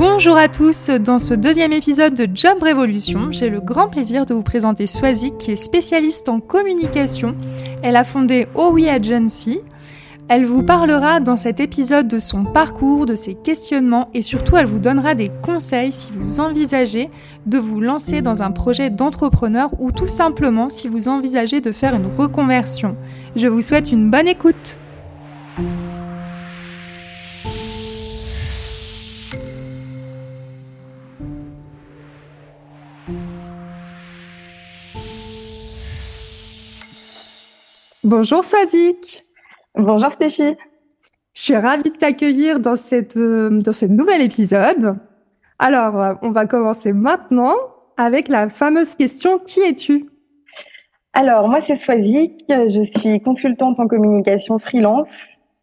Bonjour à tous, dans ce deuxième épisode de Job Révolution, j'ai le grand plaisir de vous présenter Swazik qui est spécialiste en communication. Elle a fondé OWI Agency. Elle vous parlera dans cet épisode de son parcours, de ses questionnements et surtout elle vous donnera des conseils si vous envisagez de vous lancer dans un projet d'entrepreneur ou tout simplement si vous envisagez de faire une reconversion. Je vous souhaite une bonne écoute. Bonjour Swazik. Bonjour Stéphie. Je suis ravie de t'accueillir dans, cette, euh, dans ce nouvel épisode. Alors, euh, on va commencer maintenant avec la fameuse question Qui es-tu? Alors, moi, c'est Swazik. Je suis consultante en communication freelance.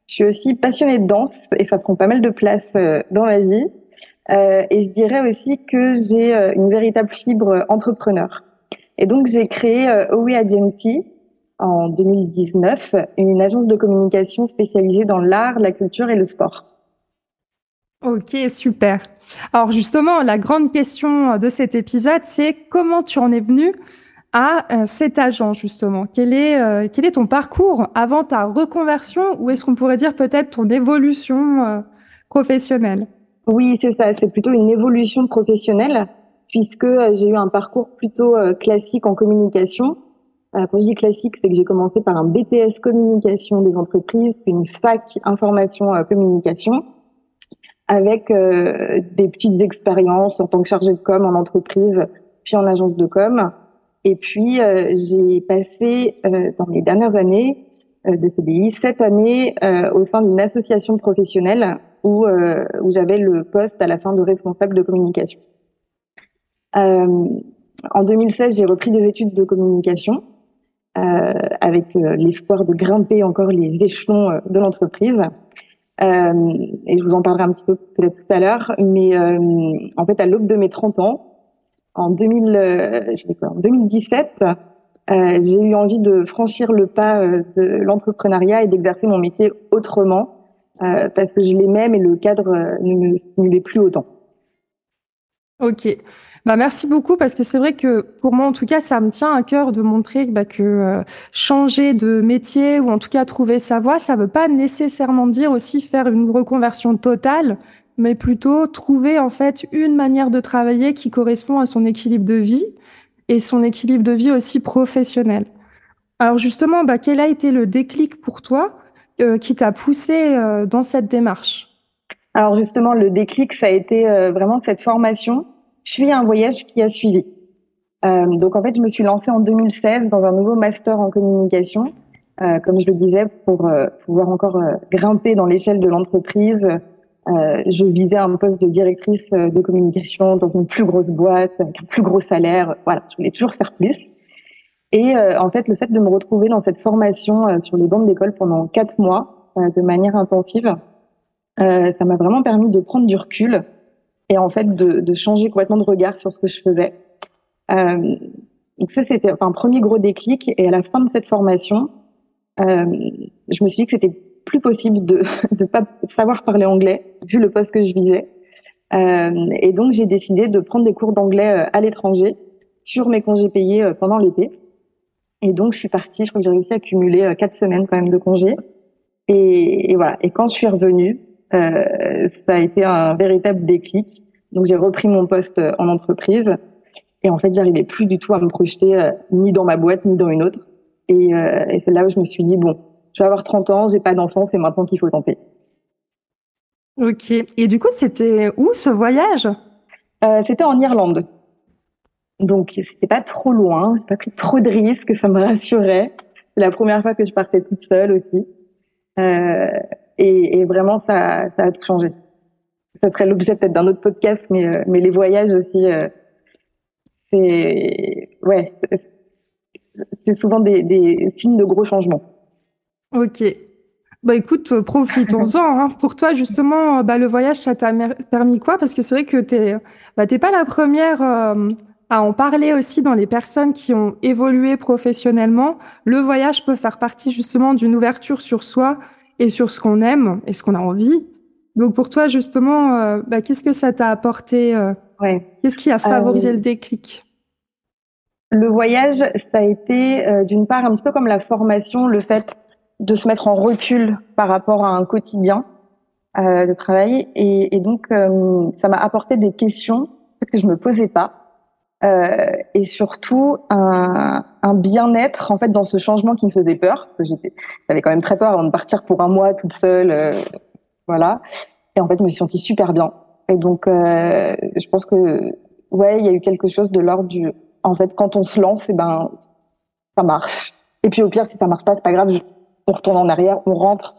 Je suis aussi passionnée de danse et ça prend pas mal de place euh, dans ma vie. et je dirais aussi que j'ai une véritable fibre entrepreneur. Et donc, j'ai créé OWI Agency, en 2019 une agence de communication spécialisée dans l'art, la culture et le sport. Ok, super. Alors justement, la grande question de cet épisode, c'est comment tu en es venu à euh, cet agent justement? Quel est, euh, quel est ton parcours avant ta reconversion ou est-ce qu'on pourrait dire peut-être ton évolution euh, professionnelle? Oui, c'est ça, c'est plutôt une évolution professionnelle puisque j'ai eu un parcours plutôt classique en communication quand je classique, c'est que j'ai commencé par un BTS communication des entreprises, puis une fac information euh, communication, avec euh, des petites expériences en tant que chargée de com en entreprise, puis en agence de com. Et puis j'ai passé dans les dernières années de CDI sept années au sein d'une association professionnelle où, où j'avais le poste à la fin de responsable de communication. en 2016, j'ai repris des études de communication euh, avec euh, l'espoir de grimper encore les échelons euh, de l'entreprise. et je vous en parlerai un petit peu peut-être tout à l'heure, mais en fait, à l'aube de mes 30 ans, en, 2000, en 2017, j'ai eu envie de franchir le pas de l'entrepreneuriat et d'exercer mon métier autrement, parce que je l'aimais, mais le cadre ne me stimulait plus autant. Ok. Bah, merci beaucoup parce que c'est vrai que pour moi, en tout cas, ça me tient à cœur de montrer bah, que euh, changer de métier ou en tout cas trouver sa voie, ça ne veut pas nécessairement dire aussi faire une reconversion totale, mais plutôt trouver en fait une manière de travailler qui correspond à son équilibre de vie et son équilibre de vie aussi professionnel. Alors justement, bah, quel a été le déclic pour toi euh, qui t'a poussé euh, dans cette démarche? Alors justement, le déclic, ça a été vraiment cette formation suis un voyage qui a suivi. Euh, donc en fait, je me suis lancée en 2016 dans un nouveau master en communication, euh, comme je le disais, pour euh, pouvoir encore euh, grimper dans l'échelle de l'entreprise. Euh, je visais un poste de directrice de communication dans une plus grosse boîte, avec un plus gros salaire. Voilà, je voulais toujours faire plus. Et en fait, le fait de me retrouver dans cette formation sur les bancs d'école pendant quatre mois, de manière intensive, ça m'a vraiment permis de prendre du recul, et en fait de, de, changer complètement de regard sur ce que je faisais. Euh, donc ça, c'était enfin, un premier gros déclic. Et à la fin de cette formation, euh, je me suis dit que c'était plus possible de ne pas savoir parler anglais, vu le poste que je visais. Euh, et donc, j'ai décidé de prendre des cours d'anglais euh, à l'étranger sur mes congés payés euh, pendant l'été. Et donc, je suis partie, je crois que j'ai réussi à cumuler euh, quatre semaines quand même de congés. Et, et voilà. Et quand je suis revenue, euh, ça a été un véritable déclic. Donc j'ai repris mon poste en entreprise et en fait j'arrivais plus du tout à me projeter euh, ni dans ma boîte ni dans une autre. Et, euh, et c'est là où je me suis dit bon, je vais avoir 30 ans, j'ai pas d'enfant, c'est maintenant qu'il faut tenter. Ok. Et du coup, c'était où ce voyage? Euh, C'était en Irlande. Donc, c'était pas trop loin. J'ai pas pris trop de risques, ça me rassurait. C'est la première fois que je partais toute seule aussi. Euh, et, et, vraiment, ça, ça a tout changé. Ça serait l'objet peut-être d'un autre podcast, mais, euh, mais les voyages aussi, euh, c'est ouais, c'est souvent des, des signes de gros changements. Ok. Bah écoute, profitons-en. Hein. Pour toi, justement, bah, le voyage, ça t'a permis quoi? Parce que c'est vrai que t'es, bah, t'es pas la première euh, à en parler aussi dans les personnes qui ont évolué professionnellement. Le voyage peut faire partie justement d'une ouverture sur soi et sur ce qu'on aime et ce qu'on a envie. Donc pour toi, justement, euh, bah, qu'est-ce que ça t'a apporté euh, ouais. Qu'est-ce qui a favorisé le déclic? Le voyage, ça a été d'une part un petit peu comme la formation, le fait de se mettre en recul par rapport à un quotidien euh, de travail. Et, et donc, euh, ça m'a apporté des questions que je me posais pas. Euh, et surtout un, un bien-être en fait dans ce changement qui me faisait peur. J'avais quand même très peur avant de partir pour un mois toute seule, euh, voilà. Et en fait, je me suis sentie super bien. Et donc, euh, je pense que ouais, il y a eu quelque chose de l'ordre du, en fait, quand on se lance, eh ben, ça marche. Et puis au pire, si ça marche pas, c'est pas grave on retourne en arrière, on rentre.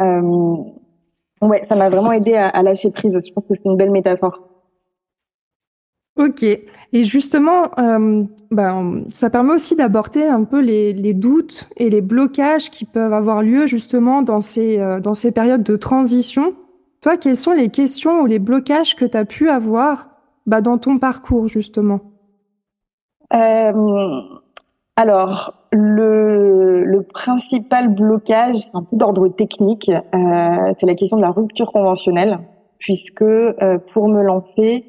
Euh, ouais, ça m'a vraiment aidé à, lâcher prise. Je pense que c'est une belle métaphore. Ok. Et justement, euh, ben, ça permet aussi d'aborder un peu les, les, doutes et les blocages qui peuvent avoir lieu justement dans ces, euh, dans ces périodes de transition. Toi, quelles sont les questions ou les blocages que tu as pu avoir bah, dans ton parcours justement? Euh, alors, le, le, principal blocage, c'est un peu d'ordre technique, euh, c'est la question de la rupture conventionnelle, puisque euh, pour me lancer,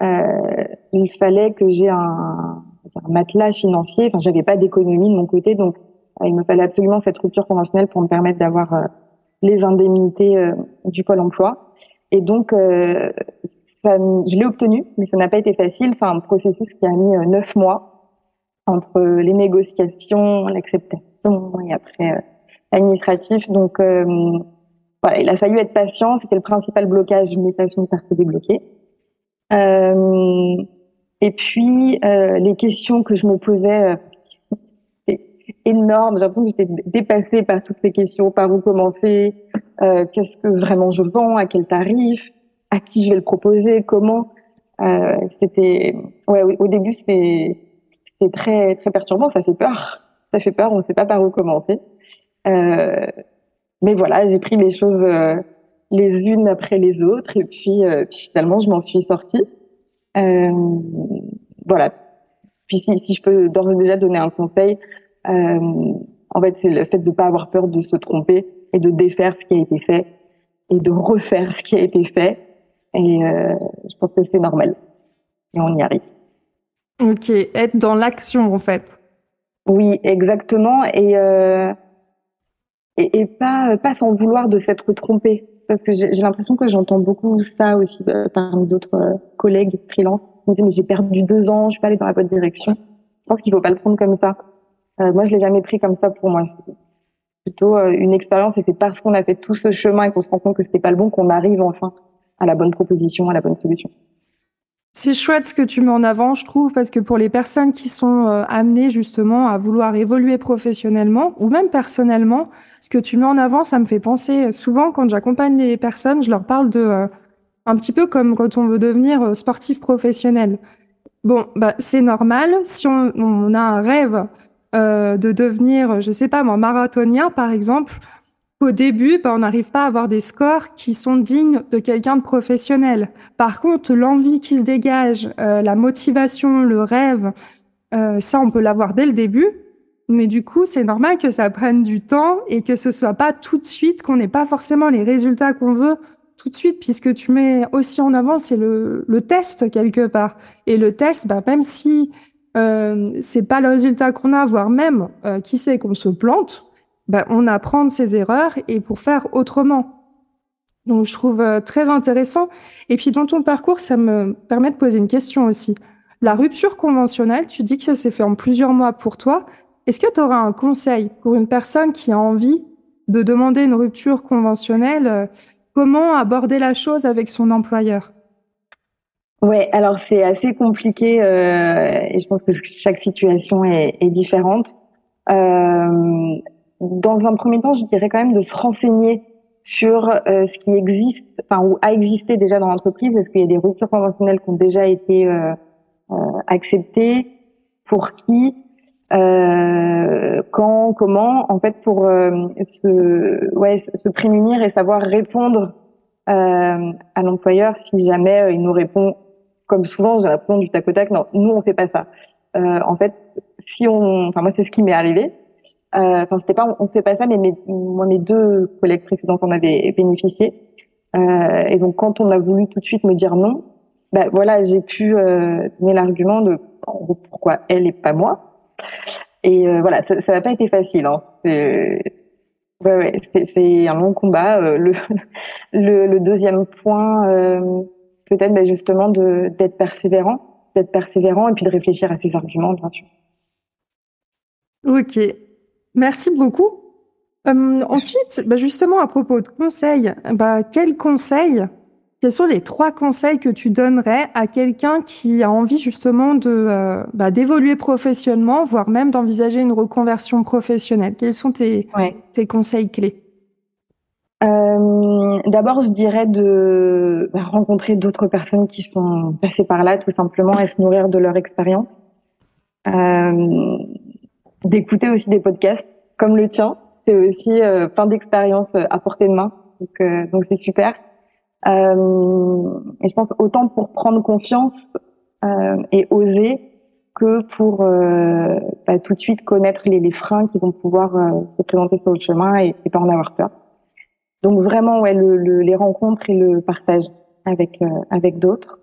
il fallait que j'ai un, un, matelas financier. Enfin, j'avais pas d'économie de mon côté, donc euh, il me fallait absolument cette rupture conventionnelle pour me permettre d'avoir euh, les indemnités euh, du pôle emploi. Et donc, ça, je l'ai obtenu, mais ça n'a pas été facile. C'est un processus qui a mis neuf mois entre les négociations, l'acceptation et après euh, l'administratif. Donc euh, voilà, il a fallu être patient. C'était le principal blocage, mais ça a fini par se. Euh, et puis euh, les questions que je me posais, euh, énorme. J'ai l'impression que j'étais dépassée par toutes ces questions, par où commencer, euh, qu'est-ce que vraiment je vends, à quel tarif, à qui je vais le proposer, comment. Euh, c'était, ouais, au début c'était c'est très très perturbant, ça fait peur, ça fait peur, on ne sait pas par où commencer. Euh, mais voilà, j'ai pris les choses les unes après les autres et puis, euh, finalement je m'en suis sortie. Euh, voilà. Puis si, si je peux d'ores et déjà donner un conseil, en fait c'est le fait de ne pas avoir peur de se tromper et de défaire ce qui a été fait et de refaire ce qui a été fait. Et je pense que c'est normal et on y arrive. Ok, être dans l'action en fait. Oui, exactement, et euh, et, et, pas pas s'en vouloir de s'être trompé, parce que j'ai l'impression que j'entends beaucoup ça aussi euh, parmi d'autres euh, collègues freelance. Ils me mais j'ai perdu deux ans, je suis pas allée dans la bonne direction. Je pense qu'il faut pas le prendre comme ça. Euh, moi, je l'ai jamais pris comme ça pour moi. C'est plutôt euh, une expérience, et c'est parce qu'on a fait tout ce chemin et qu'on se rend compte que c'était pas le bon qu'on arrive enfin à la bonne proposition, à la bonne solution. C'est chouette ce que tu mets en avant, je trouve, parce que pour les personnes qui sont euh, amenées justement à vouloir évoluer professionnellement ou même personnellement, ce que tu mets en avant, ça me fait penser souvent quand j'accompagne les personnes, je leur parle de euh, un petit peu comme quand on veut devenir euh, sportif professionnel. Bon, bah c'est normal si on, on, a un rêve de devenir, je sais pas moi, marathonien par exemple. Au début, bah, on n'arrive pas à avoir des scores qui sont dignes de quelqu'un de professionnel. Par contre, l'envie qui se dégage, euh, la motivation, le rêve, euh, ça, on peut l'avoir dès le début. Mais du coup, c'est normal que ça prenne du temps et que ce soit pas tout de suite, qu'on n'ait pas forcément les résultats qu'on veut tout de suite, puisque tu mets aussi en avant, c'est le, le, test quelque part. Et le test, bah, même si euh, c'est pas le résultat qu'on a, voire même euh, qui sait qu'on se plante, ben, on apprend de ses erreurs et pour faire autrement. Donc, je trouve euh, très intéressant. Et puis, dans ton parcours, ça me permet de poser une question aussi. La rupture conventionnelle, tu dis que ça s'est fait en plusieurs mois pour toi. Est-ce que tu auras un conseil pour une personne qui a envie de demander une rupture conventionnelle, euh, comment aborder la chose avec son employeur? Ouais, alors c'est assez compliqué euh, et je pense que chaque situation est, différente. Dans un premier temps, je dirais quand même de se renseigner sur euh, ce qui existe, enfin ou a existé déjà dans l'entreprise. Est-ce qu'il y a des ruptures conventionnelles qui ont déjà été euh, euh, acceptées? Pour qui? Quand? Comment? En fait, pour se, ouais, se prémunir et savoir répondre à l'employeur si jamais il nous répond comme souvent, j'ai l'impression du tac au tac. Non, nous on fait pas ça. en fait, si on, enfin moi c'est ce qui m'est arrivé. Euh, enfin, c'était pas, on fait pas ça, mais mes, moi, mes deux collègues précédentes en avaient bénéficié. Euh, et donc, quand on a voulu tout de suite me dire non, ben voilà, j'ai pu euh, donner l'argument de pourquoi elle et pas moi. Et euh, voilà, ça, n'a pas été facile. Hein. C'est ouais, ouais, c'est un long combat. Euh, le, le, le, deuxième point, euh, peut-être ben justement d'être persévérant, d'être persévérant et puis de réfléchir à ses arguments, bien sûr. Ok, Merci beaucoup. Euh, ensuite, bah justement, à propos de conseils, bah, quels conseils, quels sont les trois conseils que tu donnerais à quelqu'un qui a envie justement de euh, bah, d'évoluer professionnellement, voire même d'envisager une reconversion professionnelle? Quels sont tes, tes conseils clés? Euh, D'abord, je dirais de bah, rencontrer d'autres personnes qui sont passées par là, tout simplement, et se nourrir de leur expérience. Euh, d'écouter aussi des podcasts comme le tien. C'est aussi euh, plein d'expériences euh, à portée de main. Donc, euh, donc c'est super. Euh, et je pense autant pour prendre confiance et oser que pour bah, tout de suite connaître les, les freins qui vont pouvoir se présenter sur le chemin et, et, pas en avoir peur. Donc vraiment, ouais, le, le, les rencontres et le partage avec avec d'autres.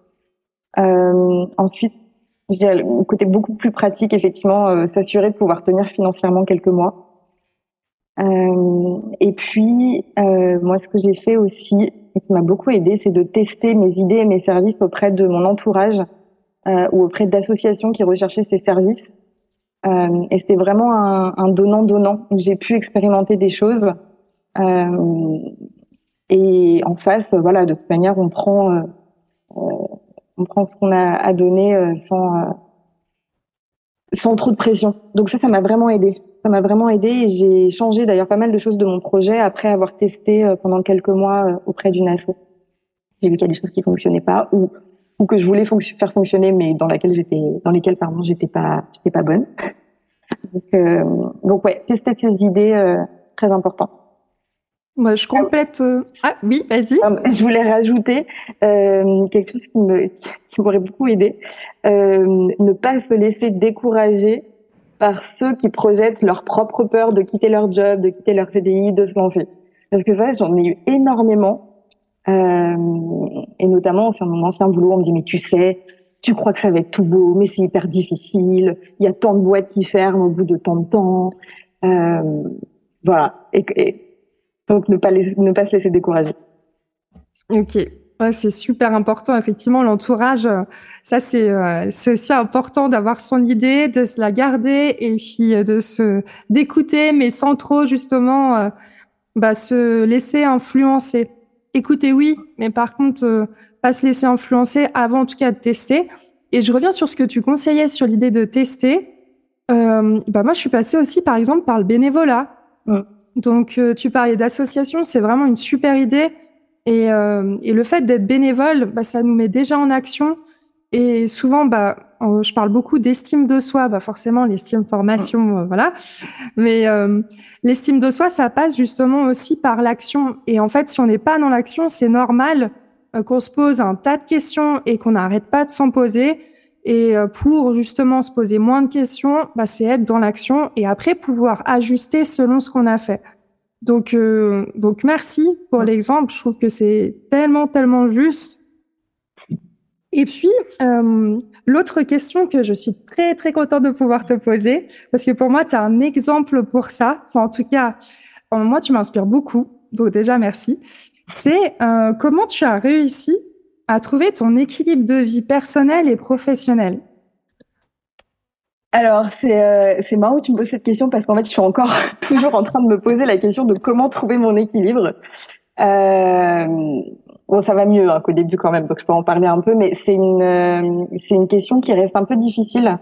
ensuite, dirais, un côté beaucoup plus pratique, effectivement, euh, s'assurer de pouvoir tenir financièrement quelques mois. Euh, et puis, euh, moi, ce que j'ai fait aussi, et qui m'a beaucoup aidé, c'est de tester mes idées et mes services auprès de mon entourage euh, ou auprès d'associations qui recherchaient ces services. Euh, et c'était vraiment un donnant-donnant j'ai pu expérimenter des choses. et en face, voilà, de toute manière, on prend on prend ce qu'on a à donner euh, sans euh, sans trop de pression. Donc ça, ça m'a vraiment aidé. Ça m'a vraiment aidé et j'ai changé d'ailleurs pas mal de choses de mon projet après avoir testé euh, pendant quelques mois auprès d'une asso. J'ai vu qu'il y a des choses qui fonctionnaient pas ou ou que je voulais faire fonctionner mais dans laquelle j'étais dans lesquelles pardon j'étais pas j'étais pas bonne. Donc, euh, donc ouais, tester ces idées euh, très important. Moi, je complète. Euh, ah oui, vas-y. Je voulais rajouter euh, quelque chose qui me qui m'aurait beaucoup aidé. Euh, ne pas se laisser décourager par ceux qui projettent leur propre peur de quitter leur job, de quitter leur CDI, de se lancer. Parce que ça, j'en ai eu énormément. Euh, et notamment, enfin, mon ancien boulot, on me dit mais tu sais, tu crois que ça va être tout beau, mais c'est hyper difficile. Il y a tant de boîtes qui ferment au bout de tant de temps. Euh, voilà. Et, et donc, ne pas, ne pas se laisser décourager. Ok. Ouais, c'est super important, effectivement, l'entourage. Ça, c'est euh, c'est aussi important d'avoir son idée, de se la garder et puis euh, de se d'écouter, mais sans trop justement euh, bah, se laisser influencer. Écouter, oui, mais par contre, pas se laisser influencer avant, en tout cas, de tester. Et je reviens sur ce que tu conseillais sur l'idée de tester. bah moi, je suis passée aussi, par exemple, par le bénévolat. Donc, euh, tu parlais d'association, c'est vraiment une super idée. Et, euh, et le fait d'être bénévole, bah, ça nous met déjà en action. Et souvent, bah, je parle beaucoup d'estime de soi, bah forcément l'estime formation, euh, voilà. Mais euh, l'estime de soi, ça passe justement aussi par l'action. Et en fait, si on n'est pas dans l'action, c'est normal qu'on se pose un tas de questions et qu'on n'arrête pas de s'en poser. Et pour justement se poser moins de questions, bah, c'est être dans l'action et après pouvoir ajuster selon ce qu'on a fait. Donc, euh, donc merci pour l'exemple. Je trouve que c'est tellement, tellement juste. Et puis, euh, l'autre question que je suis très, très contente de pouvoir te poser, parce que pour moi, tu as un exemple pour ça. Enfin, en tout cas, moi, tu m'inspires beaucoup. Donc déjà, merci. C'est euh, comment tu as réussi à trouver ton équilibre de vie personnelle et professionnelle. Alors, c'est euh, marrant que tu me poses cette question parce qu'en fait, je suis encore toujours en train de me poser la question de comment trouver mon équilibre. Euh, bon, ça va mieux hein, qu'au début quand même, donc je peux en parler un peu, mais c'est une euh, une question qui reste un peu difficile.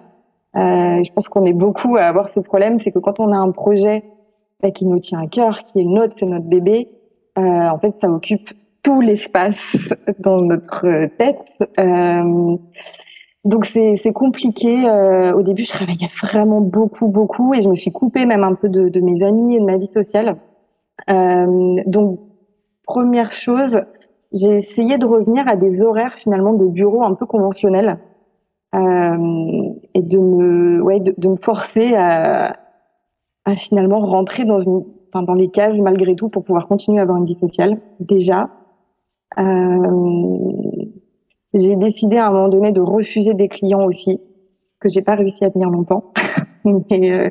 Euh, je pense qu'on est beaucoup à avoir ce problème, c'est que quand on a un projet bah, qui nous tient à cœur, qui est notre, c'est notre bébé, en fait, ça occupe tout l'espace dans notre tête. Euh, donc c'est c'est compliqué. Euh, au début, je travaillais vraiment beaucoup, beaucoup, et je me suis coupée même un peu de, de mes amis et de ma vie sociale. Euh, donc première chose, j'ai essayé de revenir à des horaires finalement de bureau un peu conventionnels euh, et de me, ouais, de, de me forcer à, à, finalement rentrer dans une, enfin, dans les cases malgré tout pour pouvoir continuer à avoir une vie sociale. Déjà, j'ai décidé à un moment donné de refuser des clients aussi que j'ai pas réussi à tenir longtemps. Mais euh,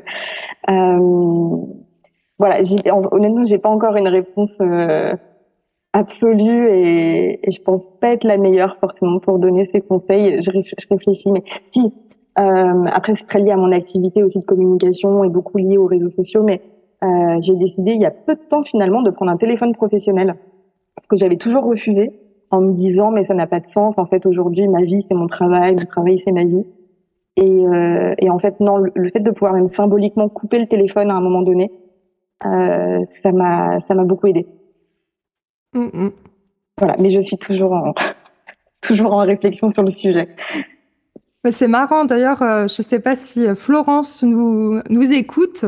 euh, voilà, honnêtement, j'ai pas encore une réponse euh, absolue et, je pense pas être la meilleure forcément pour donner ces conseils. Je, je réfléchis, mais si. Euh, après, c'est très lié à mon activité aussi de communication et beaucoup lié aux réseaux sociaux, mais euh, j'ai décidé il y a peu de temps finalement de prendre un téléphone professionnel que j'avais toujours refusé en me disant mais ça n'a pas de sens. En fait, aujourd'hui, ma vie c'est mon travail, mon travail c'est ma vie. Et, euh, et en fait, non, le, fait de pouvoir même symboliquement couper le téléphone à un moment donné, euh, ça m'a ça m'a beaucoup aidé. Mm, mm. Voilà, mais je suis toujours en toujours en réflexion sur le sujet. C'est marrant d'ailleurs, euh, je ne sais pas si Florence nous, nous écoute,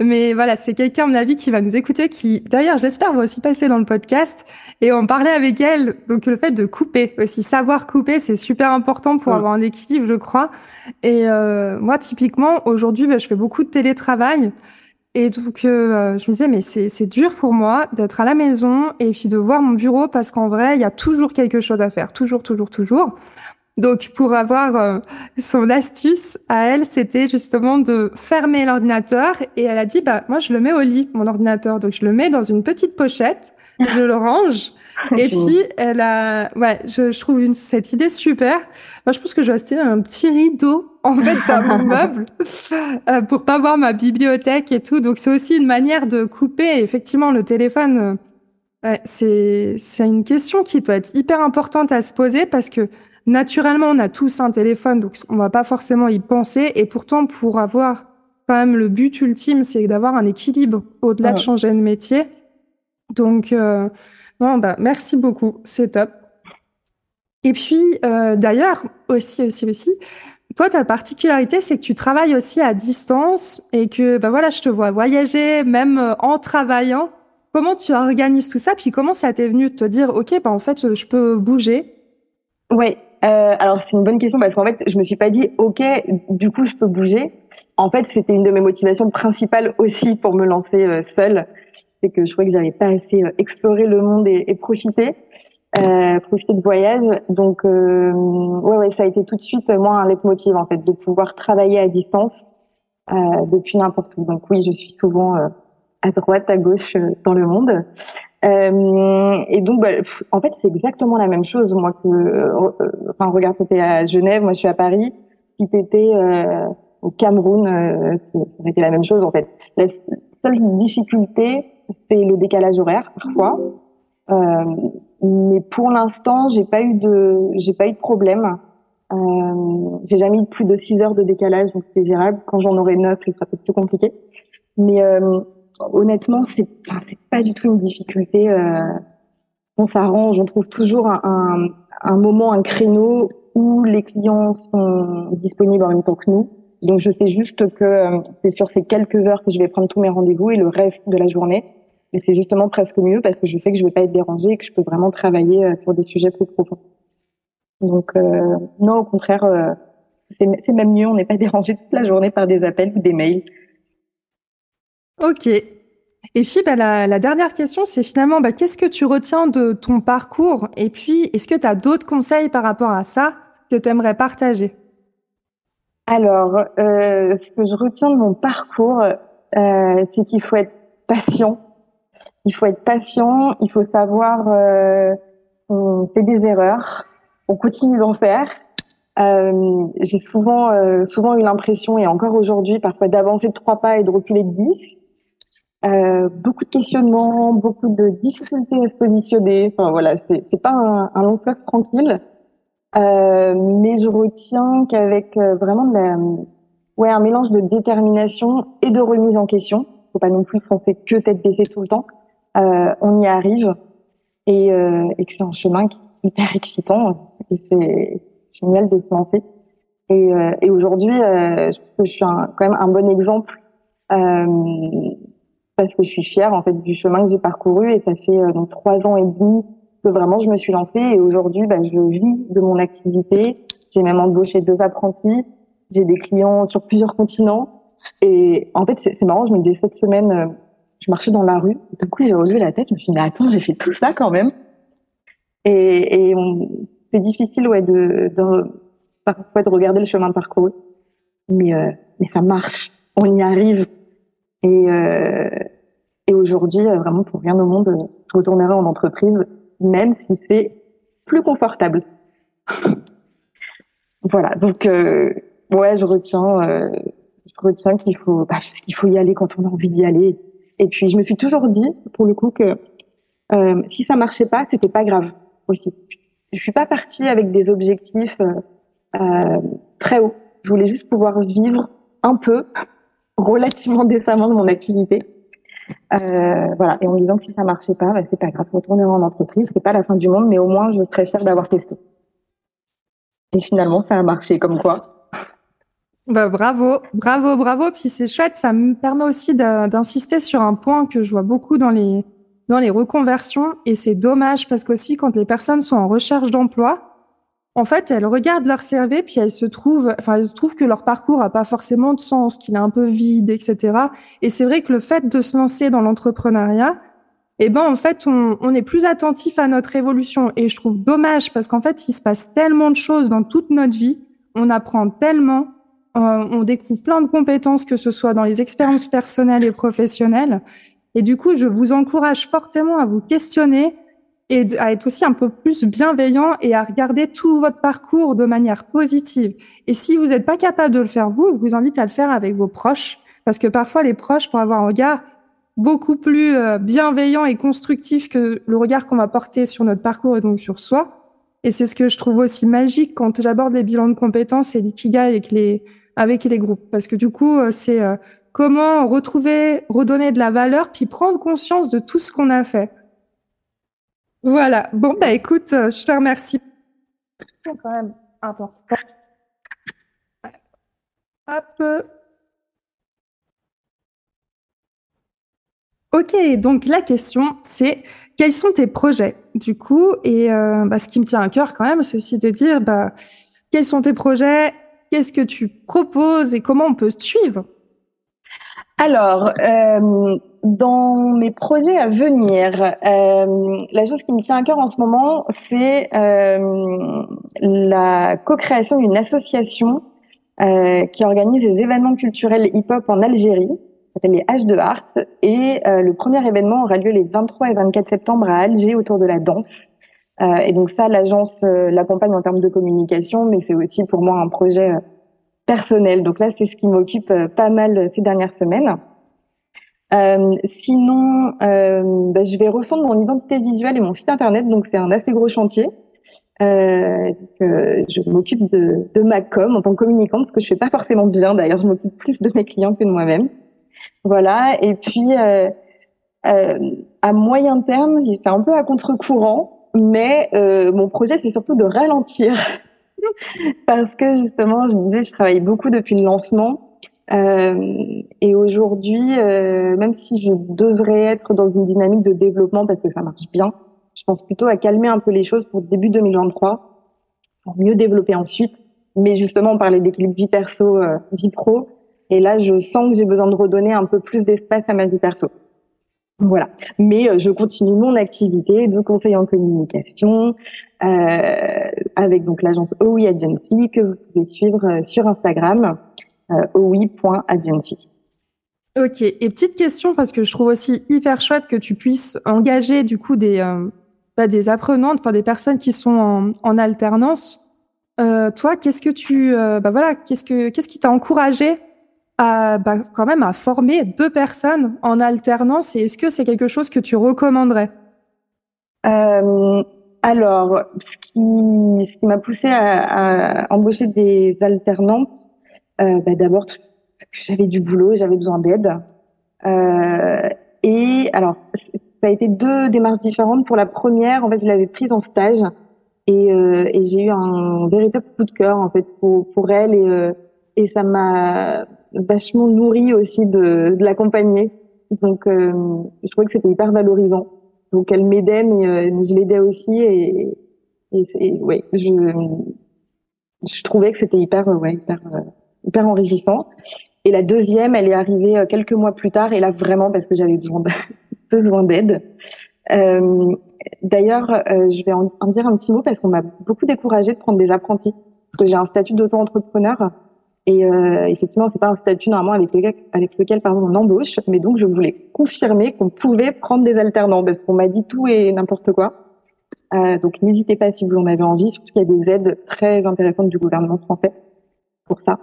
mais voilà, c'est quelqu'un, à mon avis, qui va nous écouter, qui d'ailleurs, j'espère, va aussi passer dans le podcast. Et on parlait avec elle, donc le fait de couper aussi, savoir couper, c'est super important pour avoir un équilibre, je crois. Et euh, moi, typiquement, aujourd'hui, bah, je fais beaucoup de télétravail. Et donc, euh, je me disais, mais c'est dur pour moi d'être à la maison et puis de voir mon bureau parce qu'en vrai, il y a toujours quelque chose à faire. Toujours, toujours, toujours. Donc, pour avoir euh, son astuce à elle, c'était justement de fermer l'ordinateur. Et elle a dit, bah, moi, je le mets au lit, mon ordinateur. Donc, je le mets dans une petite pochette, je le range. Et puis, elle a, ouais, je, je trouve une, cette idée super. Moi, je pense que je vais acheter un petit rideau, en fait, dans mon meuble, euh, pour pas voir ma bibliothèque et tout. Donc, c'est aussi une manière de couper. effectivement, le téléphone, euh, ouais, c'est, c'est une question qui peut être hyper importante à se poser parce que naturellement, on a tous un téléphone, donc on va pas forcément y penser. Et pourtant, pour avoir quand même le but ultime, c'est d'avoir un équilibre au-delà de changer de métier. Donc, euh, non, bah, merci beaucoup, c'est top. Et puis, euh, d'ailleurs, aussi, aussi, aussi, toi, ta particularité, c'est que tu travailles aussi à distance et que, bah voilà, je te vois voyager, même euh, en travaillant. Comment tu organises tout ça? Puis comment ça t'est venu de te dire, ok, bah en fait, je peux bouger? Oui, euh, alors c'est une bonne question parce qu'en fait, je me suis pas dit, ok, du coup, je peux bouger. En fait, c'était une de mes motivations principales aussi pour me lancer euh, seule. C'est que je trouvais que j'avais pas assez euh, exploré le monde et, et profiter, euh, profiter de voyage. Donc, ouais, ouais, ça a été tout de suite moi un leitmotiv en fait de pouvoir travailler à distance depuis n'importe où. Donc oui, je suis souvent à droite, à gauche dans le monde. Euh, et donc, bah, en fait, c'est exactement la même chose. Moi, que, euh, enfin, regarde, c'était à Genève, moi, je suis à Paris. Si t'étais euh, au Cameroun, euh, c'était la même chose, en fait. La seule difficulté, c'est le décalage horaire, parfois. Euh, mais pour l'instant, j'ai pas eu de, j'ai pas eu de problème. Euh, j'ai jamais eu plus de 6 heures de décalage, donc c'est gérable. Quand j'en aurai 9, ce sera peut-être plus compliqué. Mais euh, honnêtement, c'est enfin, pas du tout une difficulté. Euh, on s'arrange, on trouve toujours un, un, moment, un créneau où les clients sont disponibles en même temps que nous. Donc je sais juste que euh, c'est sur ces quelques heures que je vais prendre tous mes rendez-vous et le reste de la journée. Et c'est justement presque mieux parce que je sais que je vais pas être dérangée et que je peux vraiment travailler euh, sur des sujets plus profonds. Donc euh, non, au contraire, euh, c'est même mieux. On n'est pas dérangé toute la journée par des appels ou des mails. Ok. Et puis, bah, la, dernière question, c'est finalement, bah, qu'est-ce que tu retiens de ton parcours? Et puis, est-ce que tu as d'autres conseils par rapport à ça que tu aimerais partager? Alors, euh, ce que je retiens de mon parcours, euh, c'est qu'il faut être patient. Il faut être patient, il faut savoir, euh, on fait des erreurs, on continue d'en faire. Euh, j'ai souvent, souvent eu l'impression, et encore aujourd'hui, parfois d'avancer de trois pas et de reculer de dix. Euh, beaucoup de questionnements, beaucoup de difficultés à se positionner. Enfin voilà, c'est pas un, un long fleuve tranquille, euh, mais je retiens qu'avec euh, vraiment de la, ouais, un mélange de détermination et de remise en question. Faut pas non plus foncer que tête baissée tout le temps. Euh, on y arrive et, euh, et que c'est un chemin qui est hyper excitant et c'est génial de se lancer. Et, euh, et aujourd'hui, je je suis un, quand même un bon exemple parce que je suis fière en fait du chemin que j'ai parcouru et ça fait euh, donc trois ans et demi que vraiment je me suis lancée et aujourd'hui bah, je vis de mon activité. J'ai même embauché deux apprentis, j'ai des clients sur plusieurs continents. Et en fait c'est marrant, je me disais cette semaine, euh, je marchais dans la rue, d'un coup j'ai relevé la tête, je me suis dit mais attends j'ai fait tout ça quand même. Et, et c'est difficile ouais de, de parfois de regarder le chemin parcouru. Mais euh, mais ça marche, on y arrive et, euh, et aujourd'hui, euh, vraiment, pour rien au monde, je retournerai en entreprise, même si c'est plus confortable. voilà. Donc, euh, ouais, je retiens, euh, je retiens qu'il faut, bah, qu'il faut y aller quand on a envie d'y aller. Et puis, je me suis toujours dit, pour le coup, que euh, si ça marchait pas, c'était pas grave aussi. Je suis pas partie avec des objectifs euh, très hauts. Je voulais juste pouvoir vivre un peu relativement décemment de mon activité. Euh, voilà. Et en disant que si ça marchait pas, bah, c'est pas grave, retourner en entreprise, c'est pas la fin du monde, mais au moins je serais fière d'avoir testé. Et finalement, ça a marché, comme quoi. Bah, bravo, bravo, bravo. Puis c'est chouette, ça me permet aussi d'insister sur un point que je vois beaucoup dans les dans les reconversions, et c'est dommage parce qu'aussi quand les personnes sont en recherche d'emploi, en fait, elles regardent leur CV, puis elles se trouvent, enfin, elles se trouvent que leur parcours a pas forcément de sens, qu'il est un peu vide, etc. Et c'est vrai que le fait de se lancer dans l'entrepreneuriat, eh ben, en fait, on, est plus attentif à notre évolution. Et je trouve dommage parce qu'en fait, il se passe tellement de choses dans toute notre vie. On apprend tellement, euh, on découvre plein de compétences, que ce soit dans les expériences personnelles et professionnelles. Et du coup, je vous encourage fortement à vous questionner, et à être aussi un peu plus bienveillant et à regarder tout votre parcours de manière positive. Et si vous n'êtes pas capable de le faire vous, je vous invite à le faire avec vos proches, parce que parfois les proches, pour avoir un regard beaucoup plus euh, bienveillant et constructif que le regard qu'on va porter sur notre parcours et donc sur soi. Et c'est ce que je trouve aussi magique quand j'aborde les bilans de compétences et l'ikigai avec les avec les groupes, parce que du coup, euh, c'est euh, comment retrouver, redonner de la valeur, puis prendre conscience de tout ce qu'on a fait. Voilà. Bon, bah écoute, euh, je te remercie. C'est quand même important. Hop. Ok, donc la question, c'est quels sont tes projets du coup? Et euh, bah, ce qui me tient à cœur quand même, c'est aussi de dire bah, quels sont tes projets, qu'est-ce que tu proposes et comment on peut te suivre? Alors, euh, dans mes projets à venir, euh, la chose qui me tient à cœur en ce moment, c'est euh, la co-création d'une association euh, qui organise des événements culturels hip-hop en Algérie, ça s'appelle les H de Art, et euh, le premier événement aura lieu les 23 et 24 septembre à Alger autour de la danse. Euh, et donc ça, l'agence l'accompagne en termes de communication, mais c'est aussi pour moi un projet personnel. Donc là, c'est ce qui m'occupe euh, pas mal ces dernières semaines. Euh, sinon, euh, bah, je vais refondre mon identité visuelle et mon site internet, donc c'est un assez gros chantier. Euh, je m'occupe de, de, ma com en tant que communicante, ce que je fais pas forcément bien. D'ailleurs, je m'occupe plus de mes clients que de moi-même. Voilà. Et puis, euh, euh, à moyen terme, c'est un peu à contre-courant, mais mon projet, c'est surtout de ralentir parce que justement, je disais, je travaille beaucoup depuis le lancement. Euh, et aujourd'hui, euh, même si je devrais être dans une dynamique de développement parce que ça marche bien, je pense plutôt à calmer un peu les choses pour début 2023, pour mieux développer ensuite. Mais justement, on parlait d'équilibre vie perso, euh, vie pro. Et là, je sens que j'ai besoin de redonner un peu plus d'espace à ma vie perso. Voilà. Mais euh, je continue mon activité de conseil en communication euh, avec donc l'agence OUI Agency que vous pouvez suivre euh, sur Instagram. Ok. Et petite question parce que je trouve aussi hyper chouette que tu puisses engager du coup des euh, bah, des apprenantes, enfin des personnes qui sont en, en alternance. Euh, toi, qu'est-ce que tu, bah voilà, qu'est-ce que qu'est-ce qui t'a encouragé à, bah, quand même à former deux personnes en alternance et est-ce que c'est quelque chose que tu recommanderais? Euh, Alors, ce qui, ce qui m'a poussé à, à, embaucher des alternantes, euh, bah, d'abord, j'avais du boulot, j'avais besoin d'aide. Euh, et alors, ça a été deux démarches différentes. Pour la première, en fait, je l'avais prise en stage et, euh, et j'ai eu un véritable coup de cœur en fait pour, pour elle et, euh, et ça m'a vachement nourri aussi de, de l'accompagner. Donc, euh, je trouvais que c'était hyper valorisant. Donc, elle m'aidait, mais, euh, mais je l'aidais aussi et, et, et ouais, je, je trouvais que c'était hyper, ouais, hyper, hyper enrichissant. Et la deuxième, elle est arrivée quelques mois plus tard, et là vraiment parce que j'avais besoin d'aide. Euh, D'ailleurs, euh, je vais en, dire un petit mot parce qu'on m'a beaucoup découragé de prendre des apprentis. Parce que j'ai un statut d'auto-entrepreneur. Et euh, effectivement, c'est pas un statut normalement avec lequel, avec lequel pardon, on embauche. Mais donc, je voulais confirmer qu'on pouvait prendre des alternants parce qu'on m'a dit tout et n'importe quoi. Euh, donc, n'hésitez pas si vous en avez envie. Surtout qu'il y a des aides très intéressantes du gouvernement français pour ça.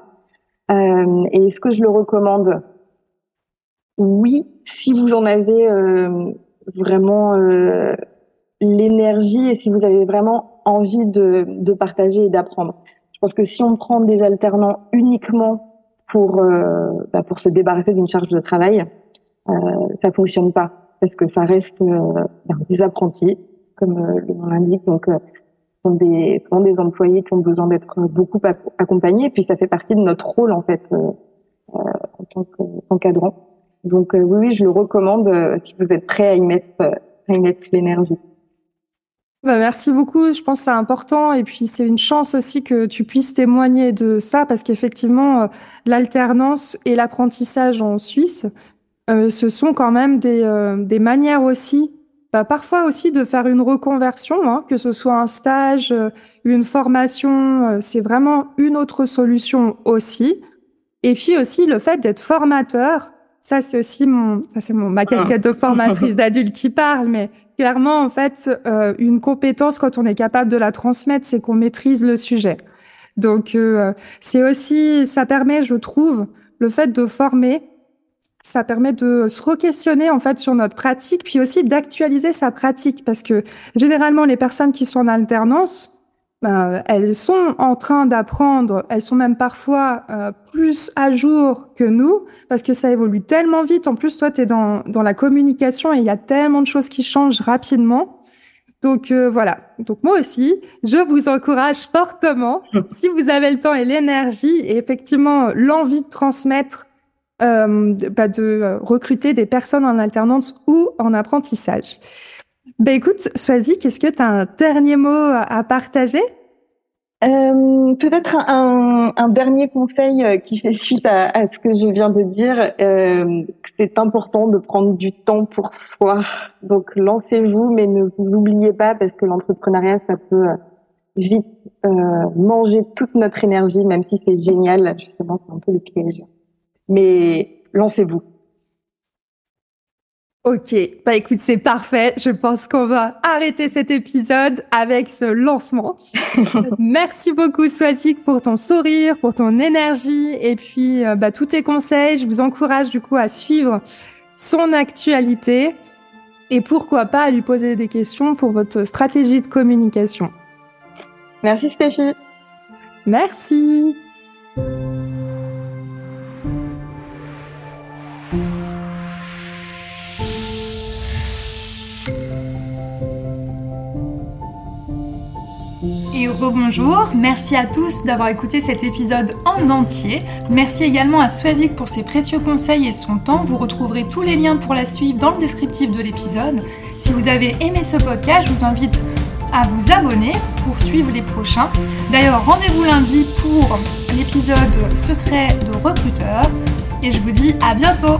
Euh, et est-ce que je le recommande? Oui, si vous en avez euh, vraiment euh, l'énergie et si vous avez vraiment envie de, de partager et d'apprendre. Je pense que si on prend des alternants uniquement pour euh, bah pour se débarrasser d'une charge de travail, euh, ça fonctionne pas parce que ça reste euh, des apprentis comme euh, le nom l'indique. Donc sont des sont des employés qui ont besoin d'être beaucoup accompagnés et puis ça fait partie de notre rôle en fait euh, en tant qu'encadrant. Donc oui, oui, je le recommande si vous êtes prêt à y mettre à y mettre l'énergie. Bah, merci beaucoup. Je pense que c'est important. Et puis, c'est une chance aussi que tu puisses témoigner de ça parce qu'effectivement, euh, l'alternance et l'apprentissage en Suisse, euh, ce sont quand même des, euh, des manières aussi, parfois aussi de faire une reconversion, hein, que ce soit un stage, une formation, c'est vraiment une autre solution aussi. Et puis aussi le fait d'être formateur, ça c'est aussi mon, ça c'est mon ma casquette de formatrice d'adultes qui parle, mais clairement, en fait, euh, une compétence, quand on est capable de la transmettre, c'est qu'on maîtrise le sujet. Donc, euh, c'est aussi, ça permet, je trouve, le fait de former, ça permet de se re-questionner en fait sur notre pratique, puis aussi d'actualiser sa pratique, parce que généralement, les personnes qui sont en alternance, ben, elles sont en train d'apprendre, elles sont même parfois euh, plus à jour que nous, parce que ça évolue tellement vite. En plus, toi, tu es dans, dans la communication et il y a tellement de choses qui changent rapidement. Donc euh, voilà, donc moi aussi, je vous encourage fortement, si vous avez le temps et l'énergie, et effectivement l'envie de transmettre, euh, bah, de recruter des personnes en alternance ou en apprentissage. Ben écoute, Swazi, qu'est-ce que tu as un dernier mot à partager? Euh, Peut-être un, un, dernier conseil euh, qui fait suite à, à, ce que je viens de dire. Euh, c'est important de prendre du temps pour soi. Donc lancez-vous, mais ne vous oubliez pas parce que l'entrepreneuriat, ça peut euh, vite euh, manger toute notre énergie, même si c'est génial. Justement, c'est un peu le piège. Mais lancez-vous. Ok, bah écoute, c'est parfait. Je pense qu'on va arrêter cet épisode avec ce lancement. Merci beaucoup, Swazik, pour ton sourire, pour ton énergie et puis euh, bah, tous tes conseils. Je vous encourage du coup à suivre son actualité et pourquoi pas à lui poser des questions pour votre stratégie de communication. Merci, Stéphie. Merci. Et rebonjour, merci à tous d'avoir écouté cet épisode en entier. Merci également à Swazik pour ses précieux conseils et son temps. Vous retrouverez tous les liens pour la suivre dans le descriptif de l'épisode. Si vous avez aimé ce podcast, je vous invite à vous abonner pour suivre les prochains. D'ailleurs, rendez-vous lundi pour l'épisode secret de recruteur. Et je vous dis à bientôt